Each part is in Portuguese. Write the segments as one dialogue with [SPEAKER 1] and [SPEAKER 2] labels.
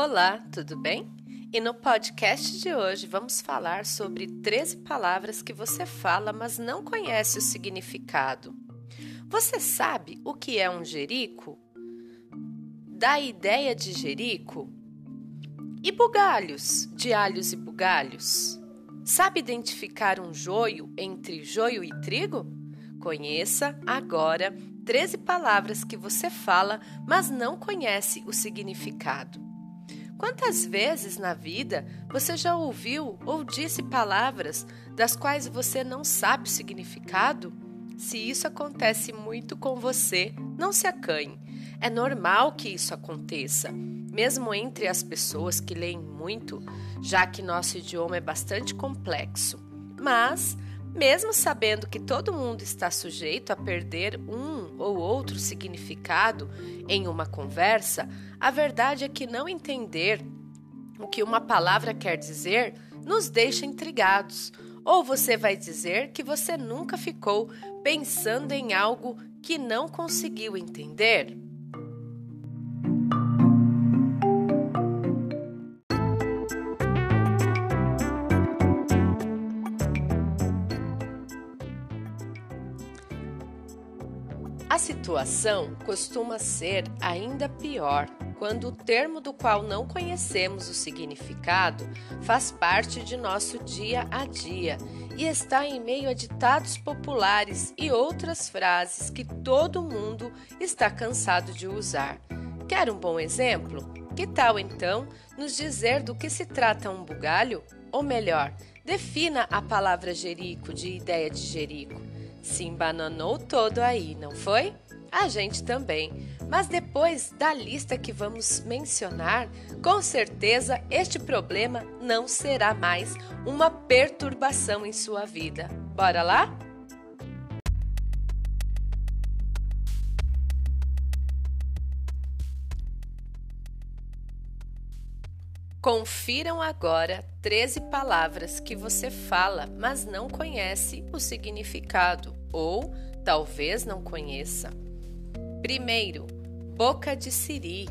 [SPEAKER 1] Olá, tudo bem? E no podcast de hoje vamos falar sobre 13 palavras que você fala, mas não conhece o significado. Você sabe o que é um jerico? Da ideia de jerico? E bugalhos, de alhos e bugalhos? Sabe identificar um joio entre joio e trigo? Conheça agora 13 palavras que você fala, mas não conhece o significado. Quantas vezes na vida você já ouviu ou disse palavras das quais você não sabe o significado? Se isso acontece muito com você, não se acanhe. É normal que isso aconteça, mesmo entre as pessoas que leem muito, já que nosso idioma é bastante complexo. Mas mesmo sabendo que todo mundo está sujeito a perder um ou outro significado em uma conversa, a verdade é que não entender o que uma palavra quer dizer nos deixa intrigados. Ou você vai dizer que você nunca ficou pensando em algo que não conseguiu entender? A situação costuma ser ainda pior quando o termo do qual não conhecemos o significado faz parte de nosso dia a dia e está em meio a ditados populares e outras frases que todo mundo está cansado de usar. Quer um bom exemplo? Que tal então nos dizer do que se trata um bugalho? Ou melhor, defina a palavra jerico de ideia de jerico. Se embananou todo aí, não foi? A gente também. Mas depois da lista que vamos mencionar, com certeza este problema não será mais uma perturbação em sua vida. Bora lá? Confiram agora 13 palavras que você fala, mas não conhece o significado, ou talvez não conheça. Primeiro, boca de siri.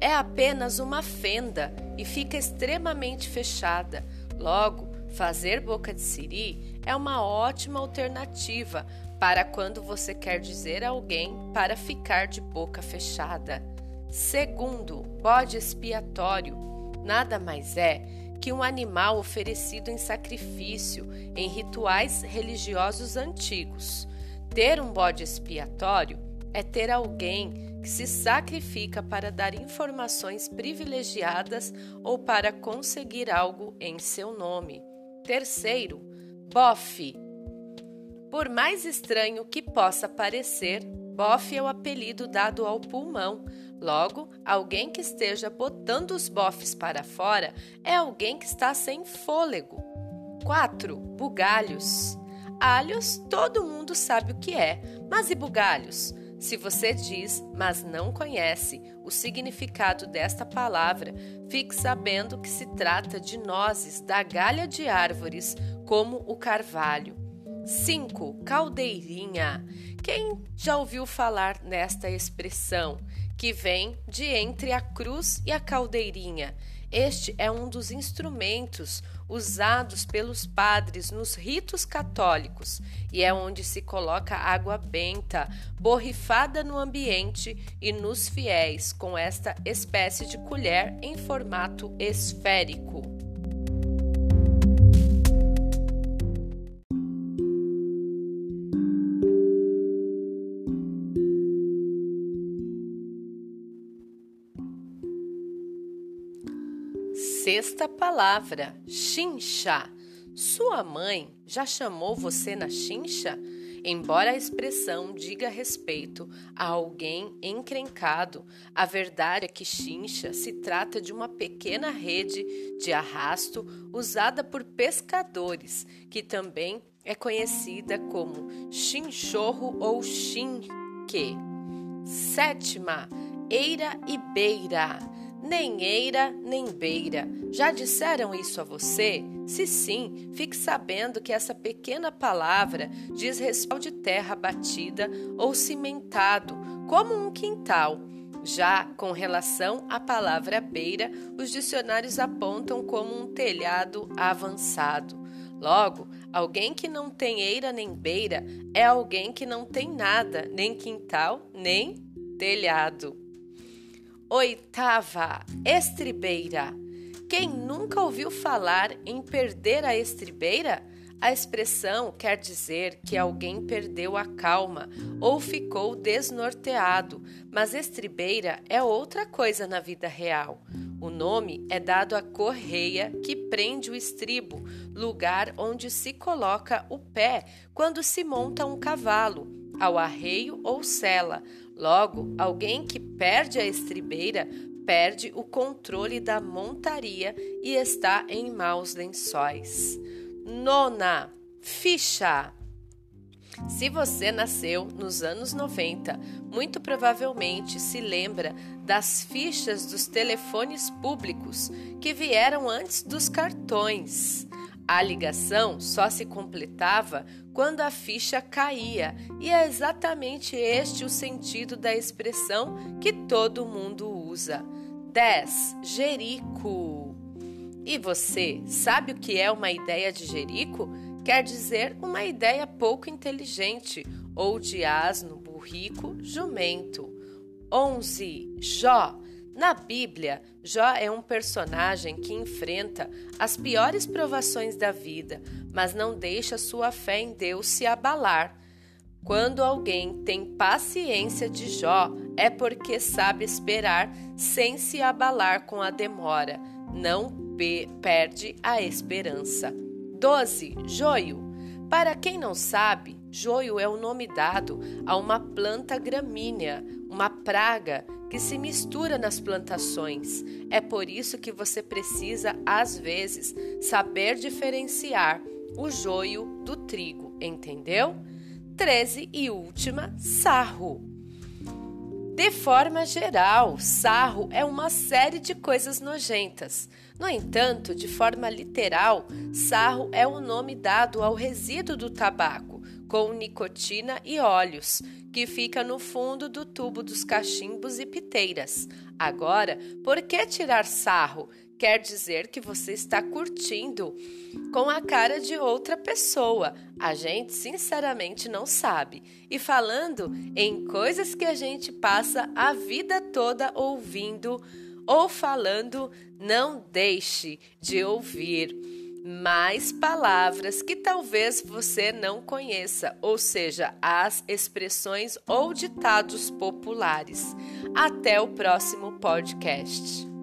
[SPEAKER 1] É apenas uma fenda e fica extremamente fechada. Logo, fazer boca de siri é uma ótima alternativa para quando você quer dizer a alguém para ficar de boca fechada. Segundo, bode expiatório nada mais é que um animal oferecido em sacrifício em rituais religiosos antigos. Ter um bode expiatório é ter alguém que se sacrifica para dar informações privilegiadas ou para conseguir algo em seu nome. Terceiro, bofe. Por mais estranho que possa parecer, bofe é o apelido dado ao pulmão Logo, alguém que esteja botando os bofes para fora é alguém que está sem fôlego. 4. Bugalhos. Alhos, todo mundo sabe o que é, mas e bugalhos? Se você diz, mas não conhece o significado desta palavra, fique sabendo que se trata de nozes da galha de árvores, como o carvalho. 5. Caldeirinha. Quem já ouviu falar nesta expressão? Que vem de entre a cruz e a caldeirinha. Este é um dos instrumentos usados pelos padres nos ritos católicos e é onde se coloca água benta, borrifada no ambiente e nos fiéis, com esta espécie de colher em formato esférico. Sexta palavra, chincha. Sua mãe já chamou você na chincha? Embora a expressão diga respeito a alguém encrencado, a verdade é que chincha se trata de uma pequena rede de arrasto usada por pescadores, que também é conhecida como chinchorro ou chinque. Sétima, eira e beira nem eira nem beira. Já disseram isso a você? Se sim, fique sabendo que essa pequena palavra diz respeito de terra batida ou cimentado, como um quintal. Já com relação à palavra beira, os dicionários apontam como um telhado avançado. Logo, alguém que não tem eira nem beira é alguém que não tem nada, nem quintal, nem telhado. Oitava, estribeira. Quem nunca ouviu falar em perder a estribeira? A expressão quer dizer que alguém perdeu a calma ou ficou desnorteado, mas estribeira é outra coisa na vida real. O nome é dado à correia que prende o estribo, lugar onde se coloca o pé quando se monta um cavalo, ao arreio ou sela. Logo, alguém que perde a estribeira perde o controle da montaria e está em maus lençóis. Nona, ficha. Se você nasceu nos anos 90, muito provavelmente se lembra das fichas dos telefones públicos que vieram antes dos cartões. A ligação só se completava quando a ficha caía, e é exatamente este o sentido da expressão que todo mundo usa. 10. Jerico. E você sabe o que é uma ideia de Jerico? Quer dizer uma ideia pouco inteligente, ou de asno, burrico, jumento. 11. Jó. Na Bíblia, Jó é um personagem que enfrenta as piores provações da vida, mas não deixa sua fé em Deus se abalar. Quando alguém tem paciência de Jó, é porque sabe esperar sem se abalar com a demora. Não perde a esperança. 12. Joio. Para quem não sabe, joio é o nome dado a uma planta gramínea, uma praga que se mistura nas plantações. É por isso que você precisa, às vezes, saber diferenciar o joio do trigo, entendeu? 13 e última, sarro. De forma geral, sarro é uma série de coisas nojentas. No entanto, de forma literal, sarro é o nome dado ao resíduo do tabaco, com nicotina e óleos, que fica no fundo do tubo dos cachimbos e piteiras. Agora, por que tirar sarro? quer dizer que você está curtindo com a cara de outra pessoa. A gente sinceramente não sabe. E falando em coisas que a gente passa a vida toda ouvindo ou falando, não deixe de ouvir mais palavras que talvez você não conheça, ou seja, as expressões ou ditados populares. Até o próximo podcast.